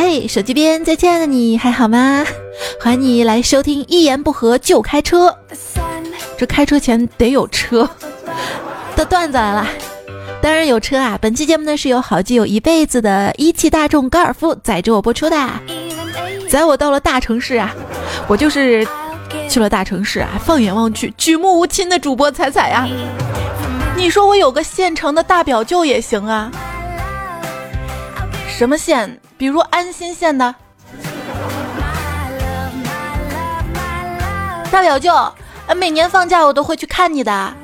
嗨，手机边再见的你还好吗？欢迎你来收听《一言不合就开车》，这开车前得有车的段子来了。当然有车啊！本期节目呢是由好基友一辈子的一汽大众高尔夫载着我播出的。载我到了大城市啊，我就是去了大城市啊。放眼望去，举目无亲的主播彩彩呀，你说我有个现成的大表舅也行啊？什么现？比如安心县的大表舅，每年放假我都会去看你的。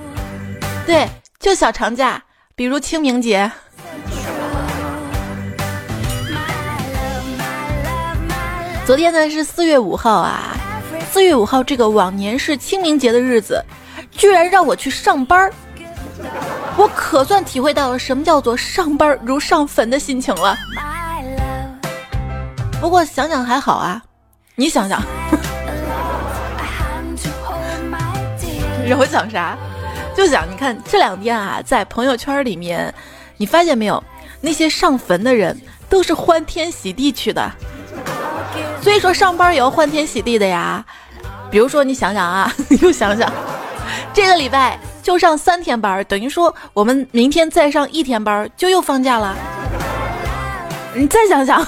对，就小长假，比如清明节。昨天呢是四月五号啊，四月五号这个往年是清明节的日子，居然让我去上班，我可算体会到了什么叫做上班如上坟的心情了。不过想想还好啊，你想想，让我想啥？就想你看这两天啊，在朋友圈里面，你发现没有，那些上坟的人都是欢天喜地去的。所以说上班也要欢天喜地的呀。比如说你想想啊，又想想，这个礼拜就上三天班，等于说我们明天再上一天班就又放假了。你再想想。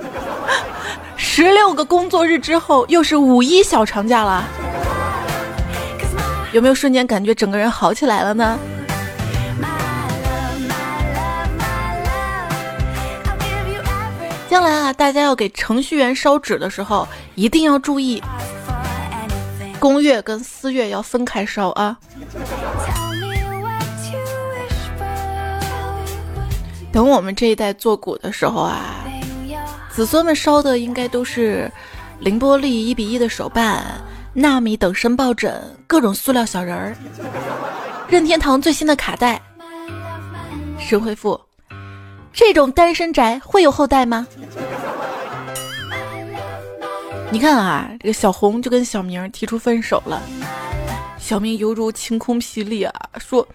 十六个工作日之后，又是五一小长假了，有没有瞬间感觉整个人好起来了呢？将来啊，大家要给程序员烧纸的时候，一定要注意，公月跟私月要分开烧啊。等我们这一代做股的时候啊。子孙们烧的应该都是凌波丽一比一的手办、纳米等身抱枕、各种塑料小人儿、任天堂最新的卡带。神回复：这种单身宅会有后代吗？你看啊，这个小红就跟小明提出分手了。小明犹如晴空霹雳啊，说：“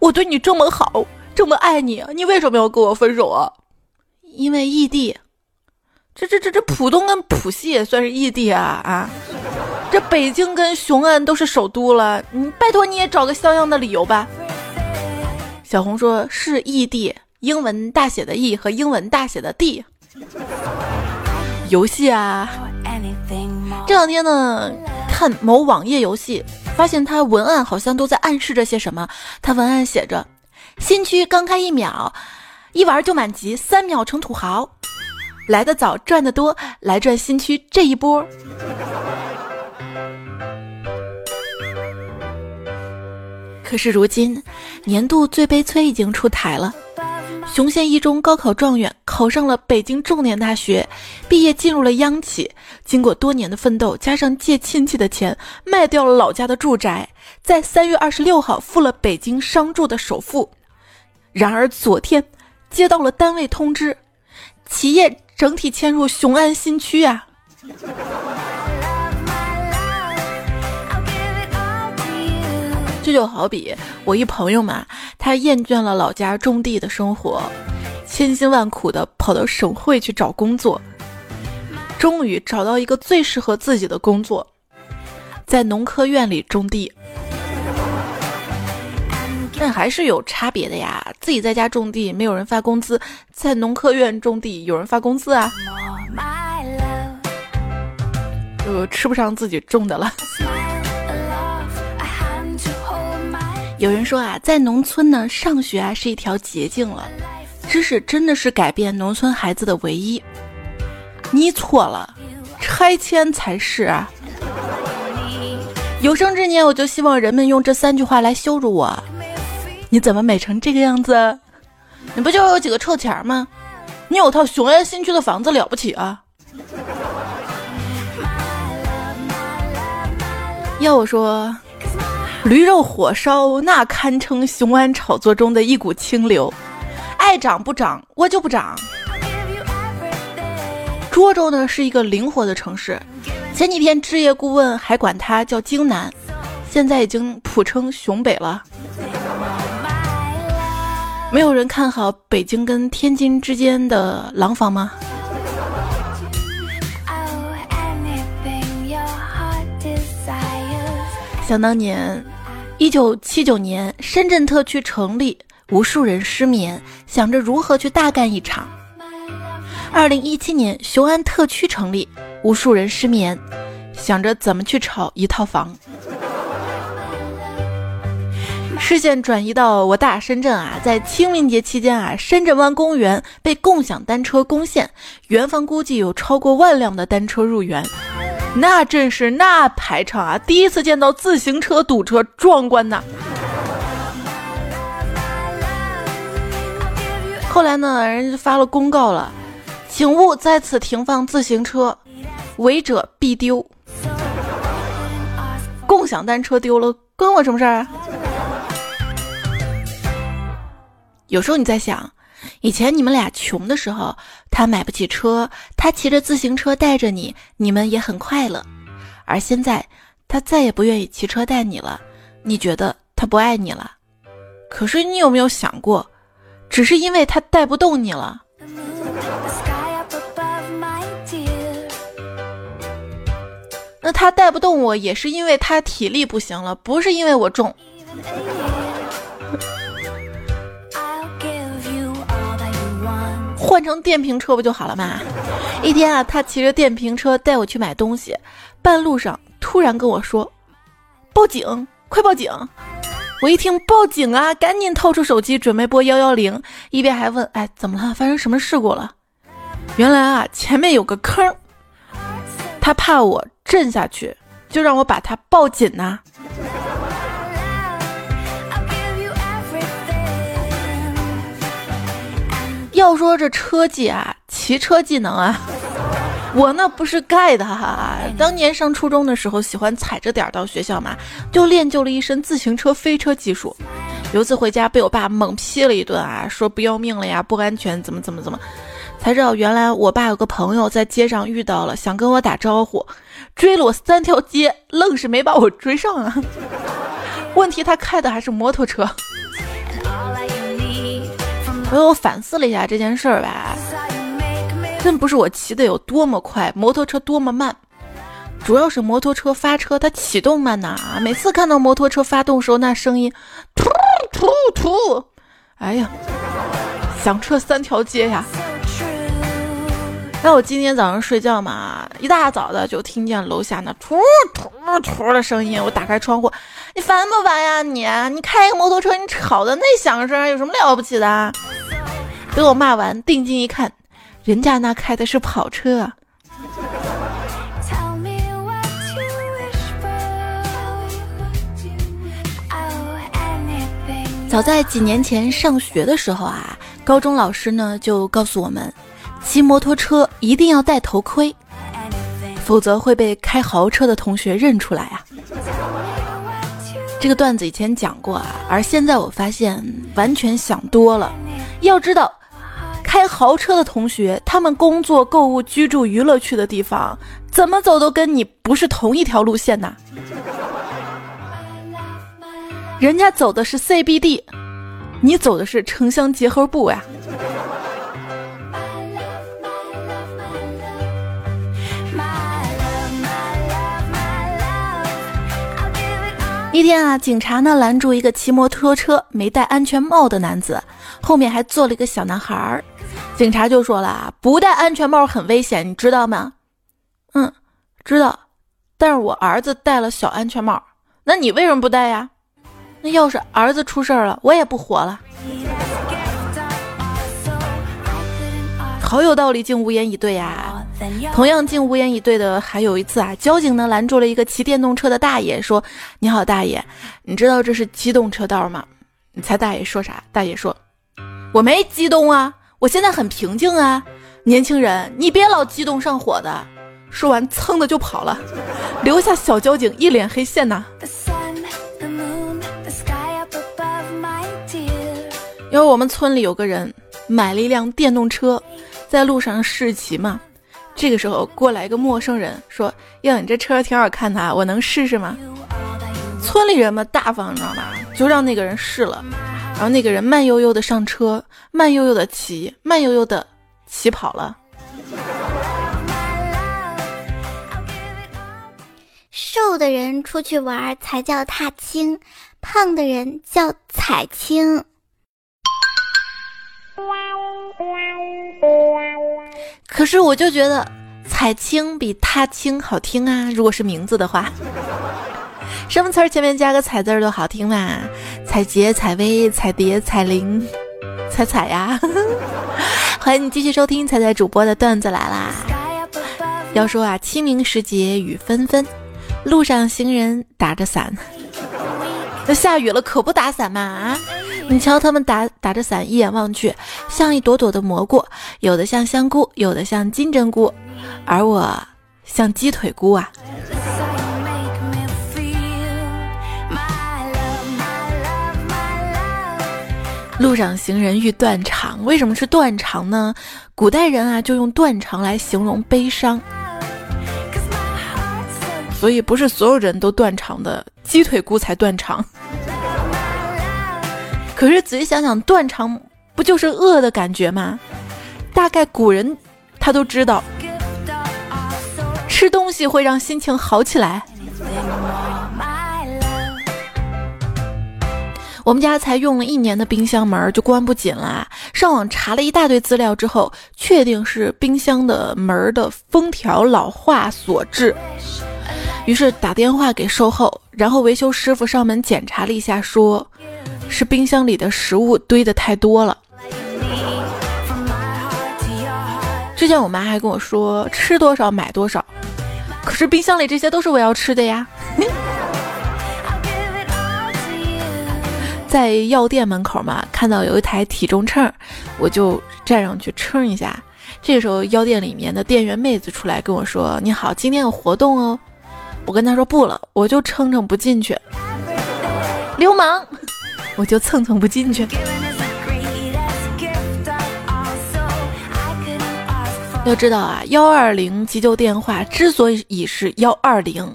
我对你这么好，这么爱你，你为什么要跟我分手啊？”因为异地。这这这这浦东跟浦西也算是异地啊啊！这北京跟雄安都是首都了，你拜托你也找个像样的理由吧。小红说是异地，英文大写的 E 和英文大写的 D。游戏啊，这两天呢看某网页游戏，发现它文案好像都在暗示着些什么。它文案写着：新区刚开一秒，一玩就满级，三秒成土豪。来的早赚得多，来赚新区这一波。可是如今，年度最悲催已经出台了。雄县一中高考状元考上了北京重点大学，毕业进入了央企。经过多年的奋斗，加上借亲戚的钱卖掉了老家的住宅，在三月二十六号付了北京商住的首付。然而昨天接到了单位通知，企业。整体迁入雄安新区啊！这就好比我一朋友嘛，他厌倦了老家种地的生活，千辛万苦的跑到省会去找工作，终于找到一个最适合自己的工作，在农科院里种地。但还是有差别的呀！自己在家种地，没有人发工资；在农科院种地，有人发工资啊。就吃不上自己种的了。有人说啊，在农村呢，上学啊是一条捷径了，知识真的是改变农村孩子的唯一。你错了，拆迁才是啊！有生之年，我就希望人们用这三句话来羞辱我。你怎么美成这个样子？你不就有几个臭钱吗？你有套雄安新区的房子了不起啊？要我说，驴肉火烧那堪称雄安炒作中的一股清流，爱涨不涨我就不涨。涿州呢是一个灵活的城市，前几天置业顾问还管它叫京南，现在已经普称雄北了。没有人看好北京跟天津之间的廊坊吗？想当年一九七九年深圳特区成立无数人失眠想着如何去大干一场。二零一七年雄安特区成立无数人失眠想着怎么去炒一套房。视线转移到我大深圳啊，在清明节期间啊，深圳湾公园被共享单车攻陷，园方估计有超过万辆的单车入园，那阵势那排场啊，第一次见到自行车堵车，壮观呐！后来呢，人家就发了公告了，请勿在此停放自行车，违者必丢。共享单车丢了，关我什么事儿啊？有时候你在想，以前你们俩穷的时候，他买不起车，他骑着自行车带着你，你们也很快乐。而现在，他再也不愿意骑车带你了，你觉得他不爱你了？可是你有没有想过，只是因为他带不动你了？那他带不动我，也是因为他体力不行了，不是因为我重。换成电瓶车不就好了吗？一天啊，他骑着电瓶车带我去买东西，半路上突然跟我说：“报警，快报警！”我一听报警啊，赶紧掏出手机准备拨幺幺零，一边还问：“哎，怎么了？发生什么事故了？”原来啊，前面有个坑，他怕我震下去，就让我把他抱紧呐。要说这车技啊，骑车技能啊，我那不是盖的哈。当年上初中的时候，喜欢踩着点儿到学校嘛，就练就了一身自行车飞车技术。有次回家被我爸猛批了一顿啊，说不要命了呀，不安全，怎么怎么怎么。才知道原来我爸有个朋友在街上遇到了，想跟我打招呼，追了我三条街，愣是没把我追上啊。问题他开的还是摩托车。我反思了一下这件事儿吧，真不是我骑的有多么快，摩托车多么慢，主要是摩托车发车它启动慢呐。每次看到摩托车发动时候那声音，突突突，哎呀，响彻三条街呀。那我今天早上睡觉嘛，一大早的就听见楼下那突突突的声音，我打开窗户，你烦不烦呀你？你开个摩托车，你吵的那响声，有什么了不起的？等我骂完，定睛一看，人家那开的是跑车。早在几年前上学的时候啊，高中老师呢就告诉我们，骑摩托车一定要戴头盔，否则会被开豪车的同学认出来啊。这个段子以前讲过啊，而现在我发现完全想多了。要知道。开豪车的同学，他们工作、购物、居住、娱乐去的地方，怎么走都跟你不是同一条路线呐。人家走的是 CBD，你走的是城乡结合部呀。一天啊，警察呢拦住一个骑摩托车没戴安全帽的男子，后面还坐了一个小男孩儿。警察就说了，不戴安全帽很危险，你知道吗？嗯，知道。但是我儿子戴了小安全帽，那你为什么不戴呀？那要是儿子出事儿了，我也不活了。好有道理，竟无言以对呀。同样竟无言以对的还有一次啊，交警呢拦住了一个骑电动车的大爷，说：“你好，大爷，你知道这是机动车道吗？”你猜大爷说啥？大爷说：“我没激动啊。”我现在很平静啊，年轻人，你别老激动上火的。说完，噌的就跑了，留下小交警一脸黑线呐。因为我们村里有个人买了一辆电动车，在路上试骑嘛。这个时候过来一个陌生人说：“哟，你这车挺好看的，我能试试吗？”村里人嘛大方，你知道吗？就让那个人试了。然后那个人慢悠悠的上车，慢悠悠的骑，慢悠悠的骑跑了。瘦的人出去玩才叫踏青，胖的人叫踩青。可是我就觉得踩青比踏青好听啊！如果是名字的话，什么词儿前面加个彩字儿都好听嘛？彩杰、彩薇、彩蝶、彩铃、彩彩呀！欢迎你继续收听彩彩主播的段子来啦！要说啊，清明时节雨纷纷，路上行人打着伞。那下雨了可不打伞嘛啊！你瞧他们打打着伞，一眼望去，像一朵朵的蘑菇，有的像香菇，有的像金针菇，而我像鸡腿菇啊！路上行人欲断肠，为什么是断肠呢？古代人啊，就用断肠来形容悲伤，所以不是所有人都断肠的，鸡腿菇才断肠。可是仔细想想，断肠不就是饿的感觉吗？大概古人他都知道，吃东西会让心情好起来。我们家才用了一年的冰箱门就关不紧了，上网查了一大堆资料之后，确定是冰箱的门的封条老化所致。于是打电话给售后，然后维修师傅上门检查了一下，说。是冰箱里的食物堆的太多了。之前我妈还跟我说吃多少买多少，可是冰箱里这些都是我要吃的呀。在药店门口嘛，看到有一台体重秤，我就站上去称一下。这个时候，药店里面的店员妹子出来跟我说：“你好，今天有活动哦。”我跟她说不了，我就称称不进去，流氓。我就蹭蹭不进去。要知道啊，幺二零急救电话之所以是幺二零，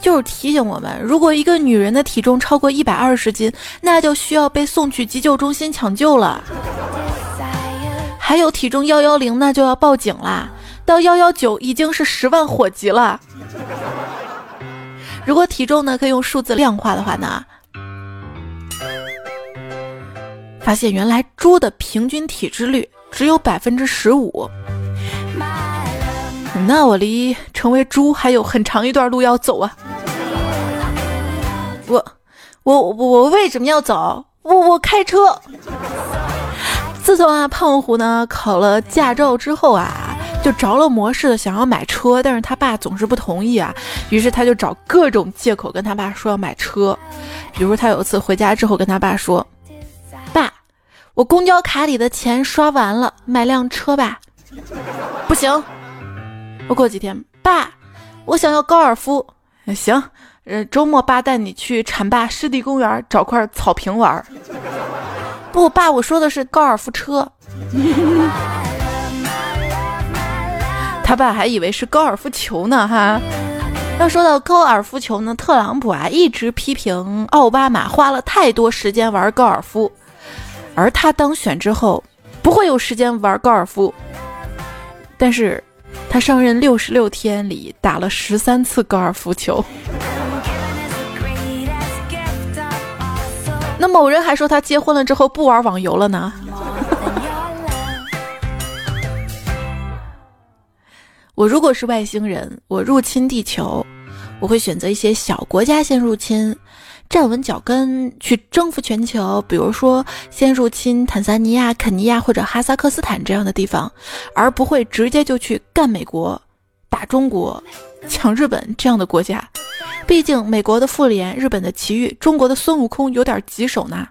就是提醒我们，如果一个女人的体重超过一百二十斤，那就需要被送去急救中心抢救了。还有体重幺幺零，那就要报警啦。到幺幺九已经是十万火急了。如果体重呢可以用数字量化的话呢？发现原来猪的平均体脂率只有百分之十五，那我离成为猪还有很长一段路要走啊！我我我我为什么要走？我我开车。自从啊胖虎呢考了驾照之后啊，就着了魔似的想要买车，但是他爸总是不同意啊，于是他就找各种借口跟他爸说要买车，比如他有一次回家之后跟他爸说。爸我公交卡里的钱刷完了，买辆车吧。不行，我过几天。爸，我想要高尔夫。行，呃，周末爸带你去浐灞湿地公园找块草坪玩。不，爸，我说的是高尔夫车。他爸还以为是高尔夫球呢，哈。要说到高尔夫球呢，特朗普啊一直批评奥巴马花了太多时间玩高尔夫。而他当选之后，不会有时间玩高尔夫。但是，他上任六十六天里打了十三次高尔夫球。那某人还说他结婚了之后不玩网游了呢。我如果是外星人，我入侵地球，我会选择一些小国家先入侵。站稳脚跟去征服全球，比如说先入侵坦桑尼亚、肯尼亚或者哈萨克斯坦这样的地方，而不会直接就去干美国、打中国、抢日本这样的国家。毕竟美国的妇联、日本的奇遇、中国的孙悟空有点棘手呢。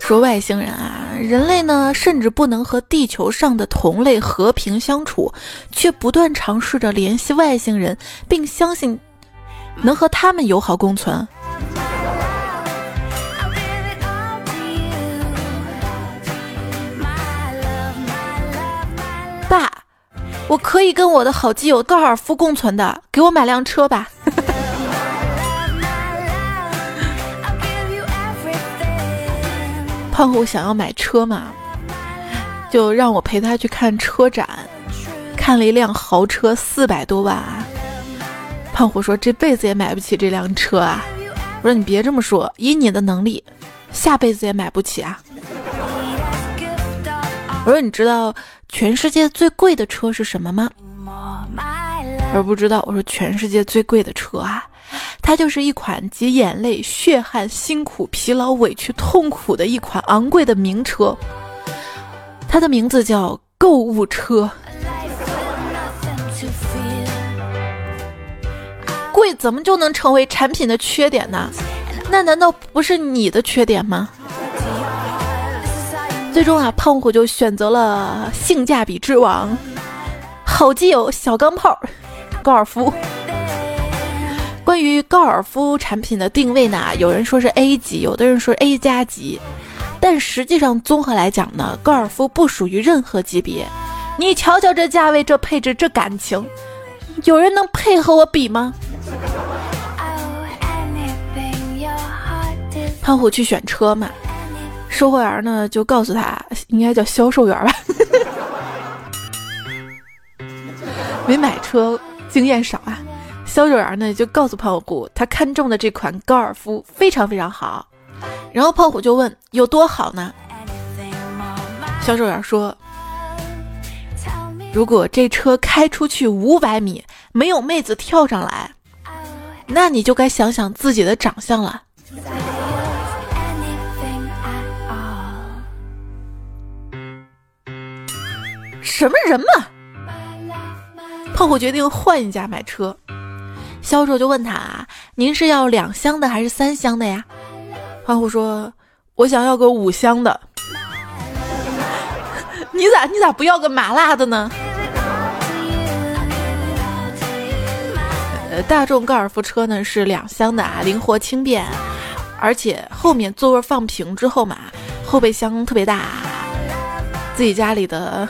说外星人啊。人类呢，甚至不能和地球上的同类和平相处，却不断尝试着联系外星人，并相信能和他们友好共存。爸，我可以跟我的好基友高尔夫共存的，给我买辆车吧。胖虎想要买车嘛，就让我陪他去看车展，看了一辆豪车，四百多万啊。胖虎说这辈子也买不起这辆车啊。我说你别这么说，以你的能力，下辈子也买不起啊。我说你知道全世界最贵的车是什么吗？而不知道。我说全世界最贵的车啊，它就是一款集眼泪、血汗、辛苦、疲劳、委屈、痛苦的一款昂贵的名车。它的名字叫购物车。贵怎么就能成为产品的缺点呢？那难道不是你的缺点吗？最终啊，胖虎就选择了性价比之王，好基友小钢炮，高尔夫。关于高尔夫产品的定位呢，有人说是 A 级，有的人说 A 加级，但实际上综合来讲呢，高尔夫不属于任何级别。你瞧瞧这价位、这配置、这感情，有人能配和我比吗？胖虎去选车嘛。售货员呢就告诉他，应该叫销售员吧，没买车经验少啊。销售员呢就告诉胖虎，他看中的这款高尔夫非常非常好。然后胖虎就问有多好呢？销售员说，如果这车开出去五百米没有妹子跳上来，那你就该想想自己的长相了。什么人嘛！胖虎决定换一家买车，销售就问他：“您是要两箱的还是三箱的呀？”欢虎说：“我想要个五箱的。”你咋你咋不要个麻辣的呢？呃，大众高尔夫车呢是两厢的啊，灵活轻便，而且后面座位放平之后嘛，后备箱特别大，自己家里的。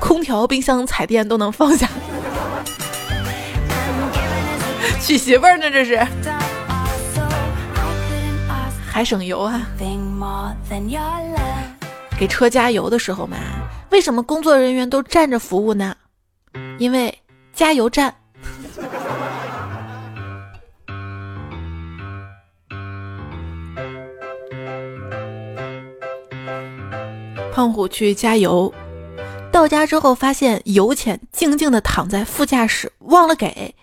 空调、冰箱、彩电都能放下，娶媳妇儿呢？这是，还省油啊！给车加油的时候嘛，为什么工作人员都站着服务呢？因为加油站。胖虎去加油。到家之后，发现油钱静静的躺在副驾驶，忘了给。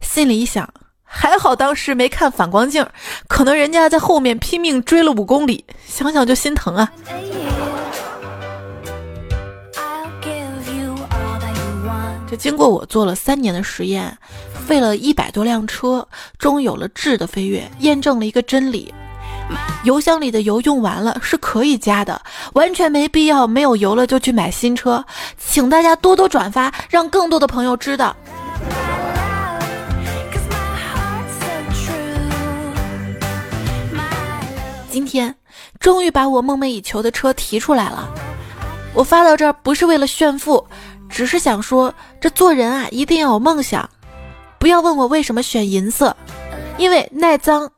心里一想，还好当时没看反光镜，可能人家在后面拼命追了五公里，想想就心疼啊。这经过我做了三年的实验，费了一百多辆车，终有了质的飞跃，验证了一个真理。油箱里的油用完了是可以加的，完全没必要没有油了就去买新车。请大家多多转发，让更多的朋友知道。今天终于把我梦寐以求的车提出来了。我发到这儿不是为了炫富，只是想说，这做人啊一定要有梦想。不要问我为什么选银色，因为耐脏。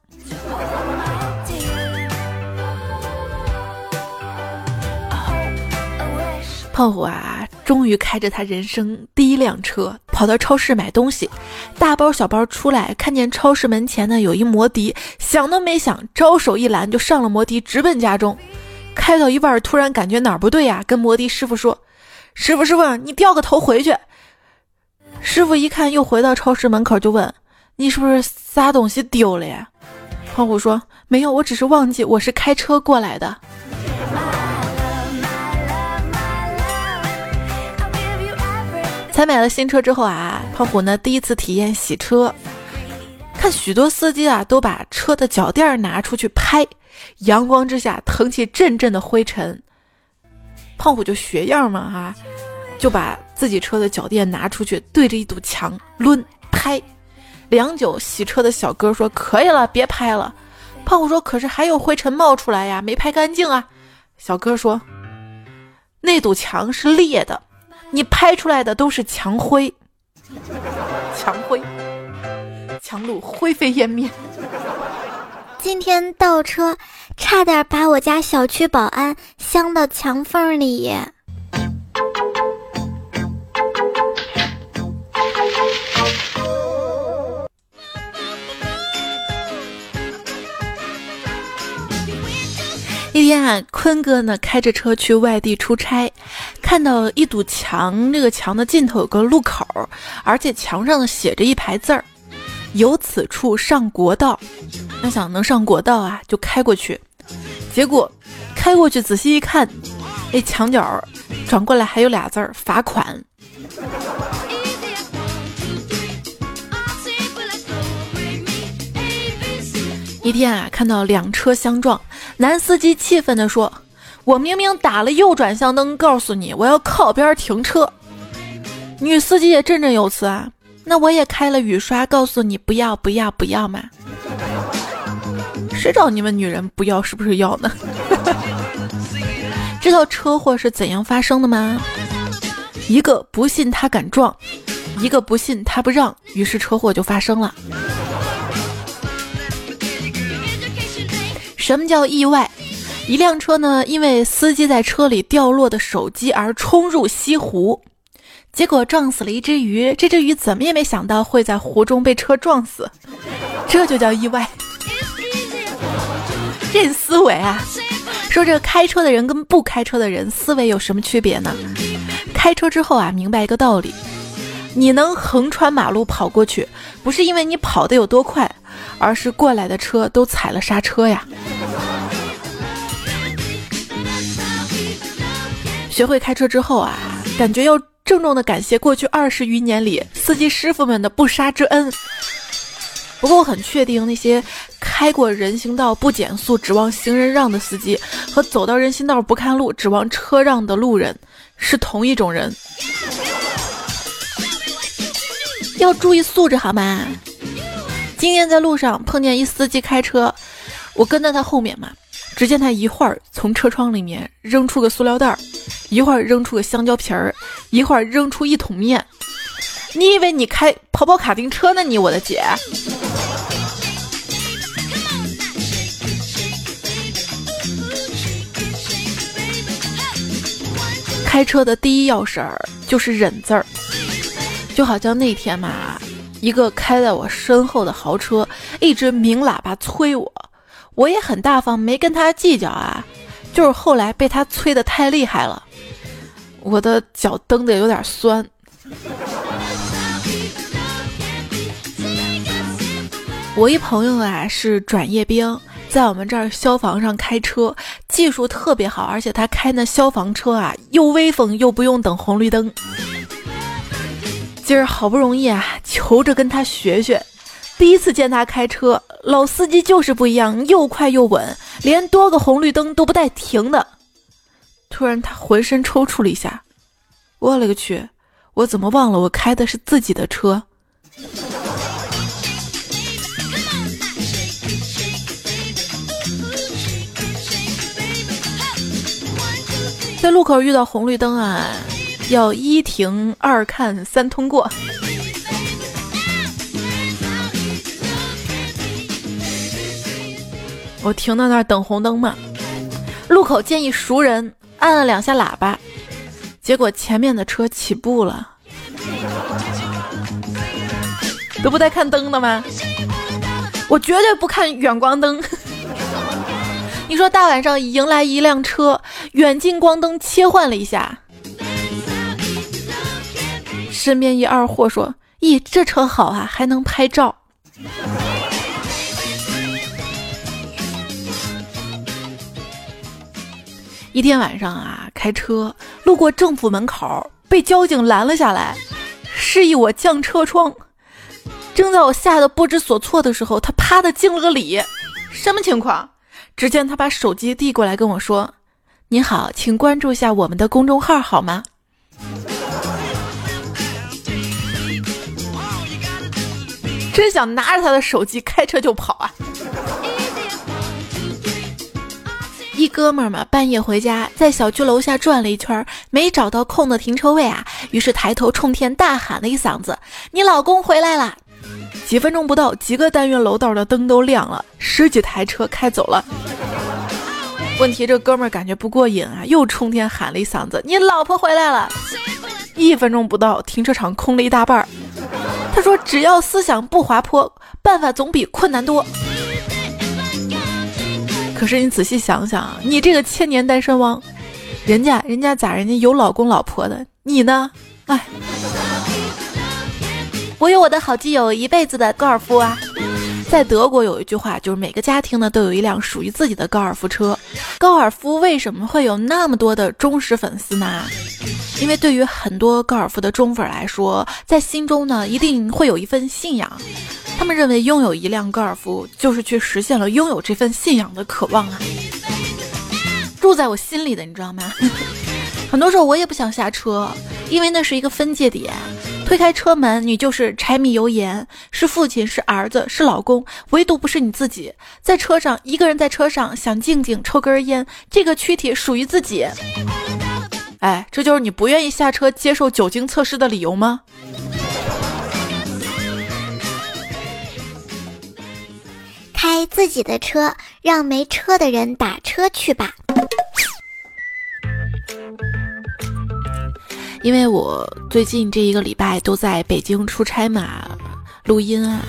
胖虎啊，终于开着他人生第一辆车跑到超市买东西，大包小包出来，看见超市门前呢有一摩的，想都没想，招手一拦就上了摩的，直奔家中。开到一半，突然感觉哪儿不对呀，跟摩的师傅说：“师傅，师傅，你掉个头回去。”师傅一看，又回到超市门口，就问：“你是不是啥东西丢了呀？”胖虎说：“没有，我只是忘记我是开车过来的。”才买了新车之后啊，胖虎呢第一次体验洗车，看许多司机啊都把车的脚垫拿出去拍，阳光之下腾起阵阵的灰尘，胖虎就学样嘛哈，就把自己车的脚垫拿出去对着一堵墙抡拍，良久，洗车的小哥说可以了，别拍了。胖虎说可是还有灰尘冒出来呀，没拍干净啊。小哥说那堵墙是裂的。你拍出来的都是墙灰，墙灰，墙路灰飞烟灭。今天倒车，差点把我家小区保安镶到墙缝里。一天啊，坤哥呢开着车去外地出差，看到一堵墙，这个墙的尽头有个路口，而且墙上呢写着一排字儿：“由此处上国道。”那想能上国道啊，就开过去。结果开过去仔细一看，那墙角转过来还有俩字儿：“罚款。”一天啊，看到两车相撞，男司机气愤地说：“我明明打了右转向灯，告诉你我要靠边停车。”女司机也振振有词啊：“那我也开了雨刷，告诉你不要不要不要嘛。”谁找你们女人不要？是不是要呢？知道车祸是怎样发生的吗？一个不信他敢撞，一个不信他不让，于是车祸就发生了。什么叫意外？一辆车呢，因为司机在车里掉落的手机而冲入西湖，结果撞死了一只鱼。这只鱼怎么也没想到会在湖中被车撞死，这就叫意外。这思维啊，说这开车的人跟不开车的人思维有什么区别呢？开车之后啊，明白一个道理：你能横穿马路跑过去，不是因为你跑得有多快，而是过来的车都踩了刹车呀。学会开车之后啊，感觉要郑重的感谢过去二十余年里司机师傅们的不杀之恩。不过我很确定，那些开过人行道不减速指望行人让的司机，和走到人行道不看路指望车让的路人是同一种人。要注意素质好吗？今天在路上碰见一司机开车，我跟在他后面嘛。只见他一会儿从车窗里面扔出个塑料袋儿，一会儿扔出个香蕉皮儿，一会儿扔出一桶面。你以为你开跑跑卡丁车呢？你我的姐！开车的第一要事儿就是忍字儿，就好像那天嘛，一个开在我身后的豪车一直鸣喇叭催我。我也很大方，没跟他计较啊，就是后来被他催得太厉害了，我的脚蹬的有点酸。我一朋友啊是转业兵，在我们这儿消防上开车，技术特别好，而且他开那消防车啊又威风又不用等红绿灯。今儿好不容易啊，求着跟他学学。第一次见他开车，老司机就是不一样，又快又稳，连多个红绿灯都不带停的。突然，他浑身抽搐了一下。我勒个去！我怎么忘了我开的是自己的车？在路口遇到红绿灯啊，要一停二看三通过。我停到那儿等红灯嘛，路口见一熟人，按了两下喇叭，结果前面的车起步了，都不带看灯的吗？我绝对不看远光灯。你说大晚上迎来一辆车，远近光灯切换了一下，身边一二货说：“咦，这车好啊，还能拍照。”一天晚上啊，开车路过政府门口，被交警拦了下来，示意我降车窗。正在我吓得不知所措的时候，他啪的敬了个礼。什么情况？只见他把手机递过来跟我说：“你好，请关注一下我们的公众号好吗？”真想拿着他的手机开车就跑啊！一哥们儿嘛，半夜回家，在小区楼下转了一圈，没找到空的停车位啊，于是抬头冲天大喊了一嗓子：“你老公回来了！”几分钟不到，几个单元楼道的灯都亮了，十几台车开走了。问题这哥们儿感觉不过瘾啊，又冲天喊了一嗓子：“你老婆回来了！” 一分钟不到，停车场空了一大半儿。他说：“只要思想不滑坡，办法总比困难多。”可是你仔细想想，你这个千年单身汪，人家人家咋人家有老公老婆的，你呢？哎，我有我的好基友，一辈子的高尔夫啊。在德国有一句话，就是每个家庭呢都有一辆属于自己的高尔夫车。高尔夫为什么会有那么多的忠实粉丝呢？因为对于很多高尔夫的忠粉来说，在心中呢一定会有一份信仰。他们认为拥有一辆高尔夫就是去实现了拥有这份信仰的渴望啊，住在我心里的，你知道吗？很多时候我也不想下车，因为那是一个分界点。推开车门，你就是柴米油盐，是父亲，是儿子，是老公，唯独不是你自己。在车上，一个人在车上想静静抽根烟，这个躯体属于自己。哎，这就是你不愿意下车接受酒精测试的理由吗？开自己的车，让没车的人打车去吧。因为我最近这一个礼拜都在北京出差嘛，录音啊，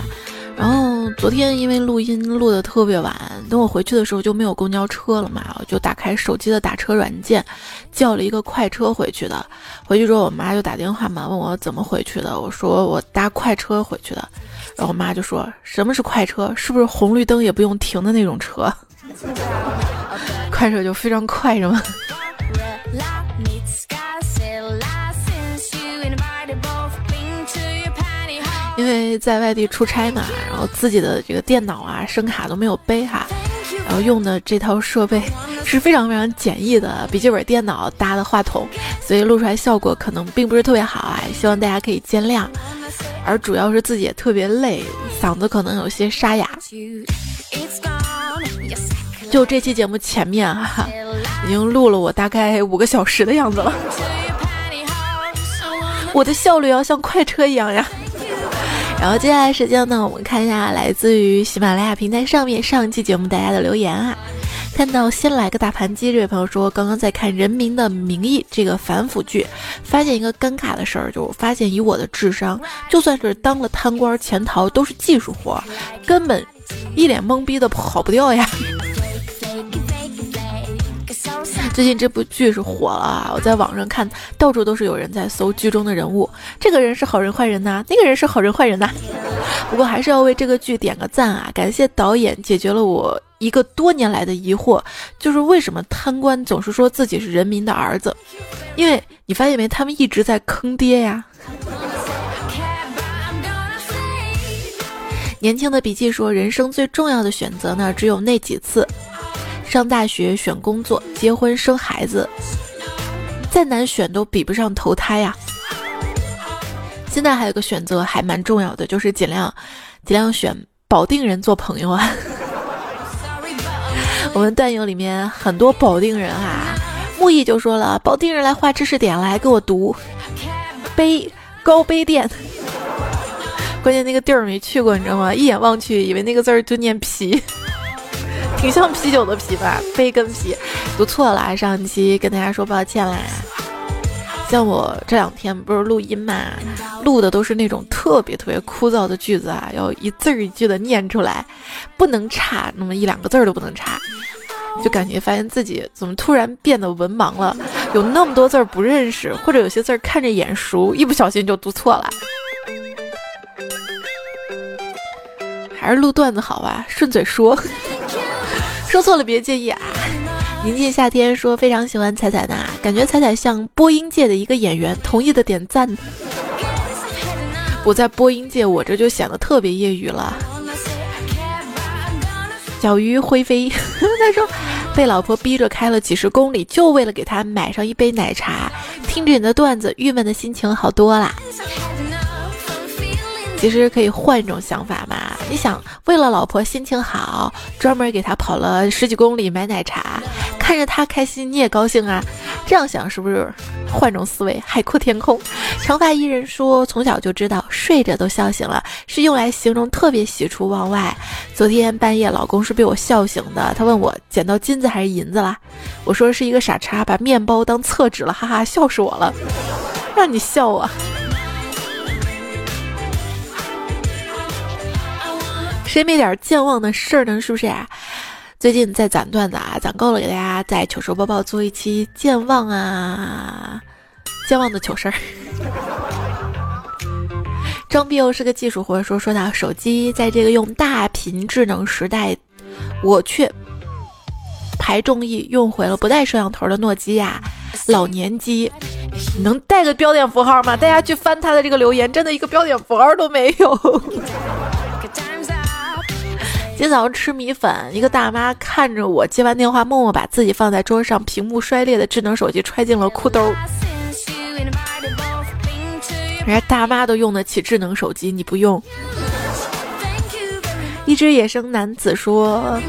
然后昨天因为录音录的特别晚，等我回去的时候就没有公交车了嘛，我就打开手机的打车软件，叫了一个快车回去的。回去之后，我妈就打电话嘛，问我怎么回去的，我说我搭快车回去的，然后我妈就说什么是快车？是不是红绿灯也不用停的那种车？快车就非常快是吗？因为在外地出差嘛，然后自己的这个电脑啊、声卡都没有背哈，然后用的这套设备是非常非常简易的笔记本电脑搭的话筒，所以录出来效果可能并不是特别好啊，希望大家可以见谅。而主要是自己也特别累，嗓子可能有些沙哑。就这期节目前面哈，已经录了我大概五个小时的样子了，我的效率要像快车一样呀。然后接下来时间呢，我们看一下来自于喜马拉雅平台上面上期节目大家的留言啊。看到先来个大盘鸡，这位朋友说，刚刚在看《人民的名义》这个反腐剧，发现一个尴尬的事儿，就发现以我的智商，就算是当了贪官潜逃都是技术活，根本一脸懵逼的跑不掉呀。最近这部剧是火了啊！我在网上看到处都是有人在搜剧中的人物，这个人是好人坏人呐，那个人是好人坏人呐。不过还是要为这个剧点个赞啊！感谢导演解决了我一个多年来的疑惑，就是为什么贪官总是说自己是人民的儿子？因为你发现没，他们一直在坑爹呀。年轻的笔记说，人生最重要的选择呢，只有那几次。上大学、选工作、结婚、生孩子，再难选都比不上投胎呀。现在还有个选择还蛮重要的，就是尽量尽量选保定人做朋友啊。我们段友里面很多保定人啊，木易就说了，保定人来画知识点来给我读碑高碑店，关键那个地儿没去过，你知道吗？一眼望去，以为那个字儿就念皮。挺像啤酒的啤吧，杯跟啤，读错了。上一期跟大家说抱歉啦。像我这两天不是录音嘛，录的都是那种特别特别枯燥的句子啊，要一字一句的念出来，不能差那么一两个字儿都不能差，就感觉发现自己怎么突然变得文盲了，有那么多字儿不认识，或者有些字儿看着眼熟，一不小心就读错了。还是录段子好吧，顺嘴说。说错了别介意啊！宁静夏天说非常喜欢彩彩的，感觉彩彩像播音界的一个演员，同意的点赞。我在播音界，我这就显得特别业余了。小鱼灰飞，他说被老婆逼着开了几十公里，就为了给他买上一杯奶茶。听着你的段子，郁闷的心情好多啦。其实可以换一种想法嘛，你想为了老婆心情好，专门给她跑了十几公里买奶茶，看着她开心你也高兴啊，这样想是不是换种思维，海阔天空？长发伊人说，从小就知道睡着都笑醒了，是用来形容特别喜出望外。昨天半夜老公是被我笑醒的，他问我捡到金子还是银子啦？我说是一个傻叉把面包当厕纸了，哈哈，笑死我了，让你笑啊！谁没点健忘的事儿呢？是不是呀？最近在攒段子啊，攒够了给大家在糗事播报做一期健忘啊，健忘的糗事儿。张碧又是个技术活，说说到手机，在这个用大屏智能时代，我却排众议用回了不带摄像头的诺基亚老年机，能带个标点符号吗？大家去翻他的这个留言，真的一个标点符号都没有。今早上吃米粉，一个大妈看着我接完电话，默默把自己放在桌上屏幕摔裂的智能手机揣进了裤兜。人家大妈都用得起智能手机，你不用？一只野生男子说：“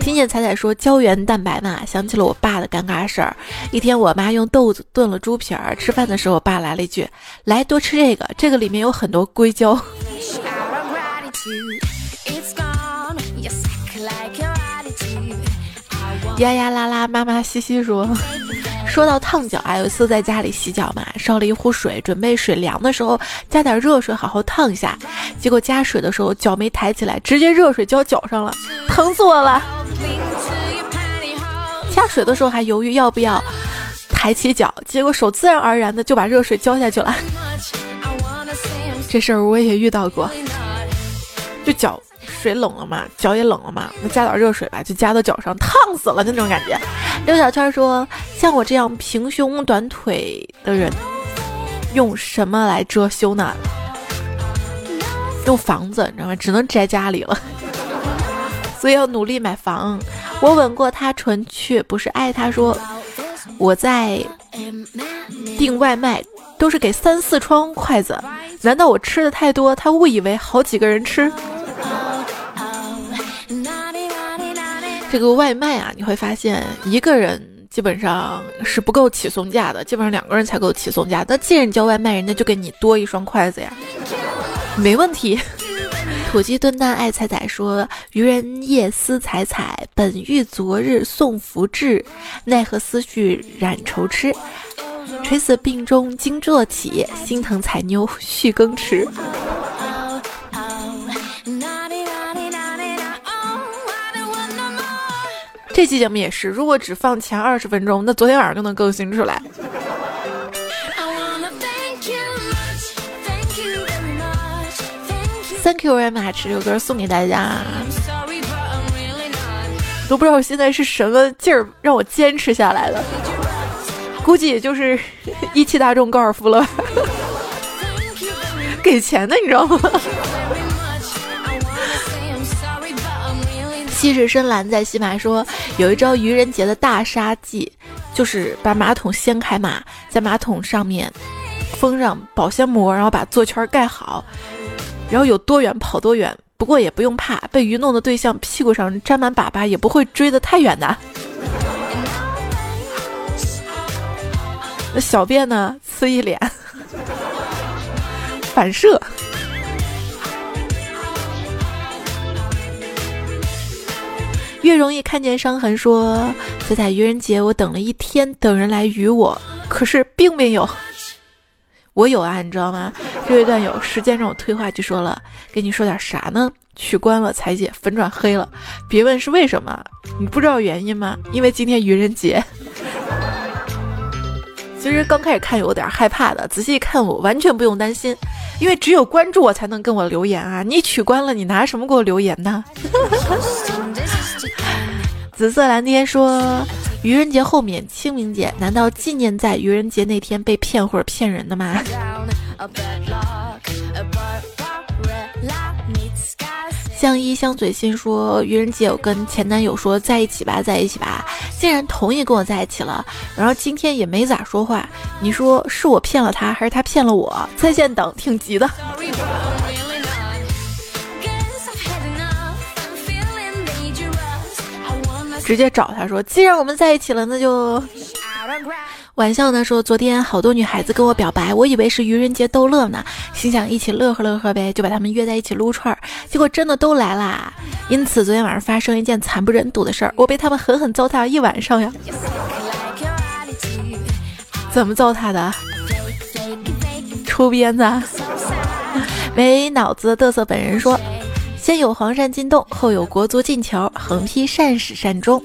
听见彩彩说胶原蛋白嘛，想起了我爸的尴尬事儿。一天，我妈用豆子炖了猪皮儿，吃饭的时候，我爸来了一句：‘来，多吃这个，这个里面有很多硅胶。’” 呀呀啦啦，妈妈嘻嘻说：“说到烫脚啊，有一次在家里洗脚嘛，烧了一壶水，准备水凉的时候加点热水好好烫一下。结果加水的时候脚没抬起来，直接热水浇脚上了，疼死我了！加水的时候还犹豫要不要抬起脚，结果手自然而然的就把热水浇下去了。这事儿我也遇到过，就脚。”水冷了嘛，脚也冷了嘛，那加点热水吧，就加到脚上，烫死了就那种感觉。刘小圈说：“像我这样平胸短腿的人，用什么来遮羞呢？用房子，你知道吗？只能宅家里了。所以要努力买房。我吻过他唇，却不是爱他。说我在订外卖，都是给三四双筷子。难道我吃的太多，他误以为好几个人吃？”这个外卖啊，你会发现一个人基本上是不够起送价的，基本上两个人才够起送价。那既然你叫外卖，人家就给你多一双筷子呀，没问题。土鸡炖蛋爱彩彩说：“渔人夜思彩彩，本欲昨日送福至，奈何思绪染愁痴。垂死病中惊坐起，心疼彩妞续更迟。”这期节目也是，如果只放前二十分钟，那昨天晚上就能更新出来。Thank you very much，这首歌送给大家。都不知道我现在是什么劲儿让我坚持下来的，估计也就是一汽大众高尔夫了，给钱的你知道吗？气势深蓝在西马说，有一招愚人节的大杀技，就是把马桶掀开嘛，在马桶上面封上保鲜膜，然后把座圈盖好，然后有多远跑多远。不过也不用怕被愚弄的对象屁股上沾满粑粑，也不会追得太远的。那小便呢，呲一脸，反射。越容易看见伤痕。说，在在愚人节，我等了一天，等人来愚我，可是并没有。我有啊，你知道吗？这位段友时间让我退化就说了，跟你说点啥呢？取关了，彩姐粉转黑了，别问是为什么，你不知道原因吗？因为今天愚人节。其实刚开始看有点害怕的，仔细看我完全不用担心，因为只有关注我才能跟我留言啊！你取关了，你拿什么给我留言呢？紫色蓝天说：“愚人节后面清明节，难道纪念在愚人节那天被骗或者骗人的吗？” 相依相嘴心说，愚人节我跟前男友说在一起吧，在一起吧，竟然同意跟我在一起了。然后今天也没咋说话，你说是我骗了他，还是他骗了我？在线等，挺急的。直接找他说，既然我们在一起了，那就。玩笑呢说，昨天好多女孩子跟我表白，我以为是愚人节逗乐呢，心想一起乐呵乐呵呗，就把他们约在一起撸串儿，结果真的都来啦。因此昨天晚上发生一件惨不忍睹的事儿，我被他们狠狠糟蹋了一晚上呀。怎么糟蹋的？抽鞭子？没脑子嘚瑟本人说。先有黄鳝进洞，后有国足进球，横批善始善终。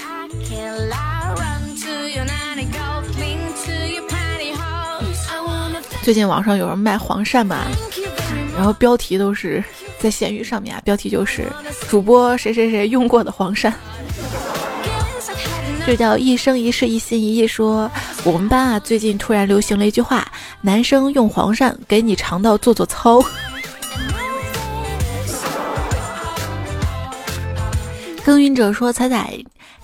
最近网上有人卖黄鳝嘛，然后标题都是在闲鱼上面啊，标题就是主播谁谁谁用过的黄鳝。这叫一生一世一心一意。说我们班啊，最近突然流行了一句话：男生用黄鳝给你肠道做做操。耕耘者说：“彩彩，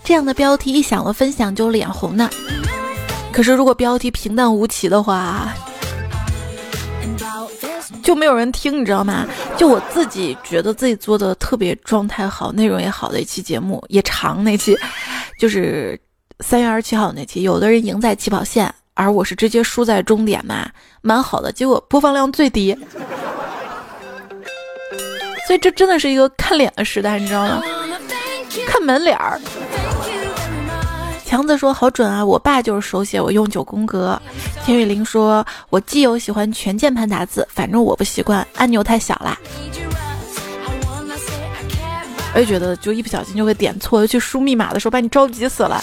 这样的标题一想了分享就脸红呢。可是如果标题平淡无奇的话，就没有人听，你知道吗？就我自己觉得自己做的特别状态好，内容也好的一期节目，也长那期。”就是三月二十七号那期，有的人赢在起跑线，而我是直接输在终点嘛，蛮好的。结果播放量最低，所以这真的是一个看脸的时代，你知道吗？看门脸儿。强子说好准啊，我爸就是手写，我用九宫格。天雨林说，我基友喜欢全键盘打字，反正我不习惯，按钮太小啦。我也觉得，就一不小心就会点错，尤其输密码的时候，把你着急死了。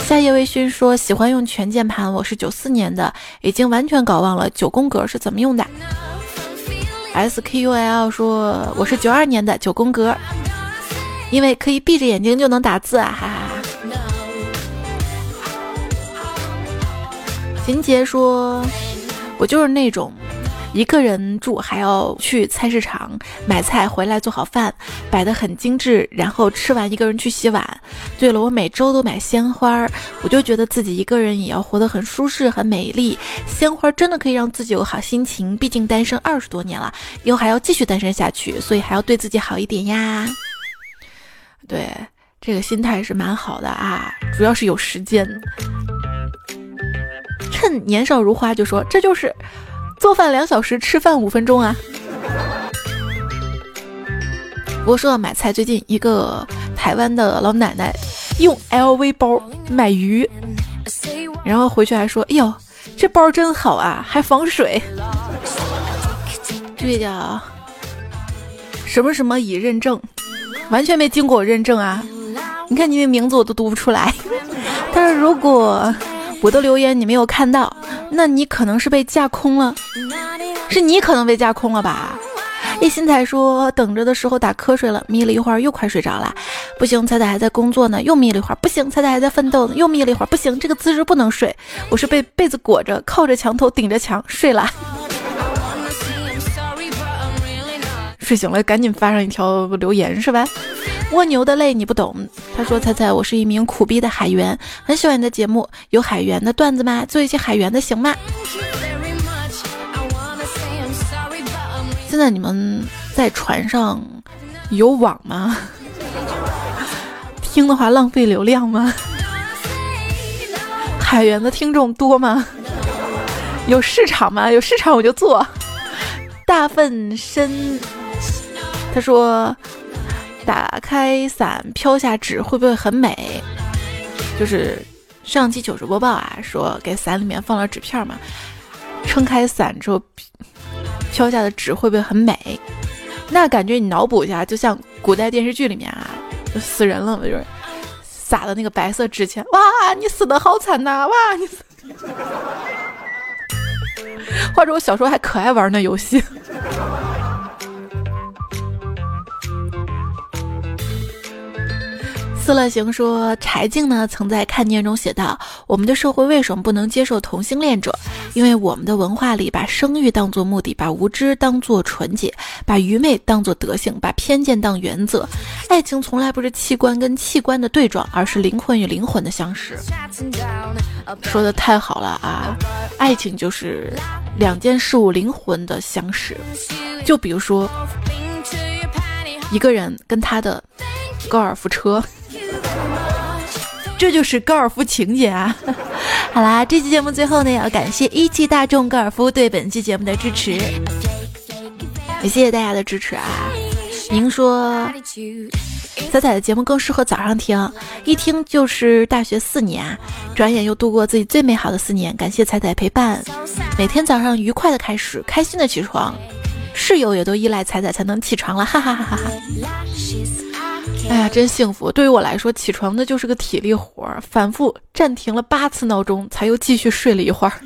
夏夜微醺说喜欢用全键盘，我是九四年的，已经完全搞忘了九宫格是怎么用的。S K U L 说我是九二年的九宫格，因为可以闭着眼睛就能打字啊，哈哈哈。秦杰说，我就是那种。一个人住还要去菜市场买菜，回来做好饭，摆得很精致，然后吃完一个人去洗碗。对了，我每周都买鲜花，我就觉得自己一个人也要活得很舒适、很美丽。鲜花真的可以让自己有好心情，毕竟单身二十多年了，以后还要继续单身下去，所以还要对自己好一点呀。对，这个心态是蛮好的啊，主要是有时间。趁年少如花就说这就是。做饭两小时，吃饭五分钟啊！不过说到买菜，最近一个台湾的老奶奶用 LV 包买鱼，然后回去还说：“哎呦，这包真好啊，还防水。”这叫什么什么已认证，完全没经过我认证啊！你看你的名字我都读不出来，但是如果我的留言你没有看到。那你可能是被架空了，是你可能被架空了吧？一心才说等着的时候打瞌睡了，眯了一会儿又快睡着了，不行，彩彩还在工作呢，又眯了一会儿，不行，彩彩还在奋斗呢，又眯了一会儿，不行，这个姿势不能睡，我是被被子裹着，靠着墙头顶着墙睡了。睡醒了赶紧发上一条留言是吧？蜗牛的泪你不懂。他说：“猜猜，我是一名苦逼的海员，很喜欢你的节目。有海员的段子吗？做一些海员的行吗？”现在你们在船上有网吗？听的话浪费流量吗？海员的听众多吗？有市场吗？有市场我就做。大粪深，他说。打开伞飘下纸会不会很美？就是上期糗事播报啊，说给伞里面放了纸片嘛，撑开伞之后飘下的纸会不会很美？那感觉你脑补一下，就像古代电视剧里面啊，死人了，就是撒的那个白色纸钱，哇，你死的好惨呐，哇，你死。或者我小时候还可爱玩那游戏。斯乐行说：“柴静呢，曾在看见中写道：我们的社会为什么不能接受同性恋者？因为我们的文化里把生育当作目的，把无知当作纯洁，把愚昧当作德性，把偏见当原则。爱情从来不是器官跟器官的对撞，而是灵魂与灵魂的相识。”说的太好了啊！爱情就是两件事物灵魂的相识。就比如说，一个人跟他的高尔夫车。这就是高尔夫情节啊！好啦，这期节目最后呢，要感谢一汽大众高尔夫对本期节目的支持，也谢谢大家的支持啊！您说，彩彩的节目更适合早上听，一听就是大学四年，转眼又度过自己最美好的四年，感谢彩彩陪伴，每天早上愉快的开始，开心的起床。室友也都依赖彩彩才能起床了，哈哈哈哈哈。哎呀，真幸福！对于我来说，起床的就是个体力活儿，反复暂停了八次闹钟，才又继续睡了一会儿。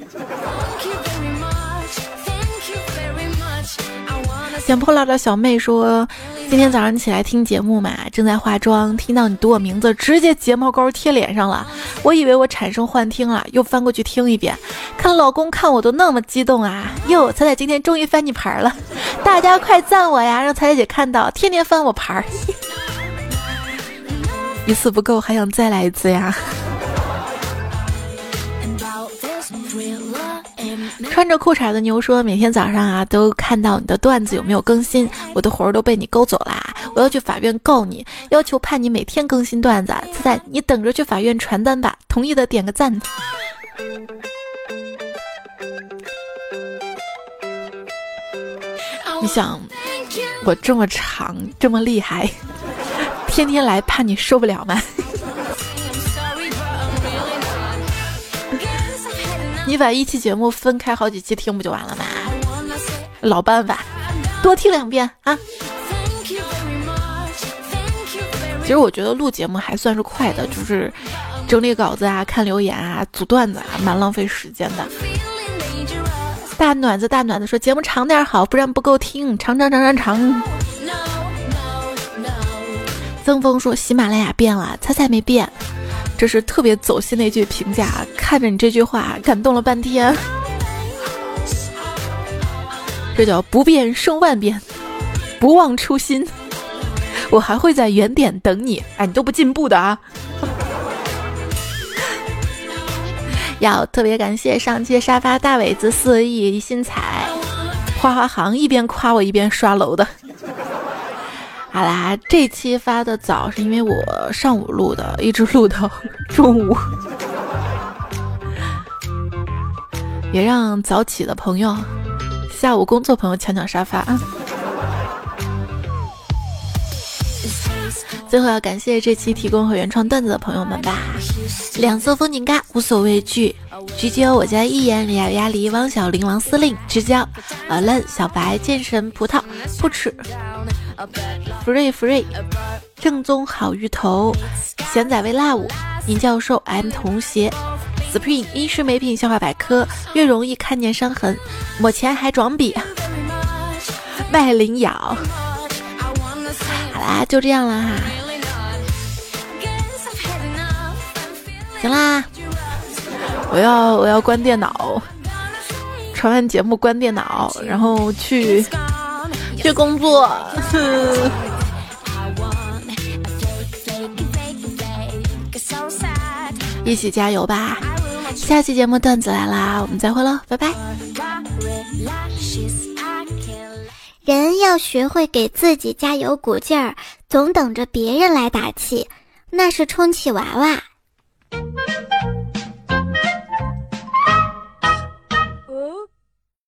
捡破烂的小妹说：“今天早上起来听节目嘛，正在化妆，听到你读我名字，直接睫毛膏贴脸上了。我以为我产生幻听了，又翻过去听一遍，看老公看我都那么激动啊！哟，彩彩今天终于翻你牌了，大家快赞我呀，让彩彩姐看到，天天翻我牌。”一次不够，还想再来一次呀！穿着裤衩的牛说：“每天早上啊，都看到你的段子有没有更新，我的魂儿都被你勾走啦！我要去法院告你，要求判你每天更新段子。现在你等着去法院传单吧，同意的点个赞。”你想，我这么长，这么厉害。天天来，怕你受不了吗？你把一期节目分开好几期听不就完了吗？老办法，多听两遍啊！其实我觉得录节目还算是快的，就是整理稿子啊、看留言啊、组段子啊，蛮浪费时间的。大暖子，大暖子说节目长点好，不然不够听，长长长长长。曾峰说：“喜马拉雅变了，猜猜没变。”这是特别走心的一句评价。看着你这句话，感动了半天。这叫不变胜万变，不忘初心。我还会在原点等你。哎，你都不进步的啊！要特别感谢上期沙发大伟子四亿一心彩，花花行一边夸我一边刷楼的。好啦，这期发的早是因为我上午录的，一直录到中午，也让早起的朋友、下午工作朋友抢抢沙发啊。最后要感谢这期提供和原创段子的朋友们吧：两色风景嘎，无所畏惧，橘酒，我家一眼，李亚亚梨，汪小林，王司令，直交，呃嫩，小白，剑神，葡萄，不吃。Free Free，正宗好芋头，咸仔味辣物，尹教授，M 童鞋，Spring 医师美品笑话百科，越容易看见伤痕，抹钱还装逼，麦领咬，好啦，就这样啦哈，行啦，我要我要关电脑，传完节目关电脑，然后去。去工作，一起加油吧！下期节目段子来啦，我们再会喽，拜拜。人要学会给自己加油鼓劲儿，总等着别人来打气，那是充气娃娃。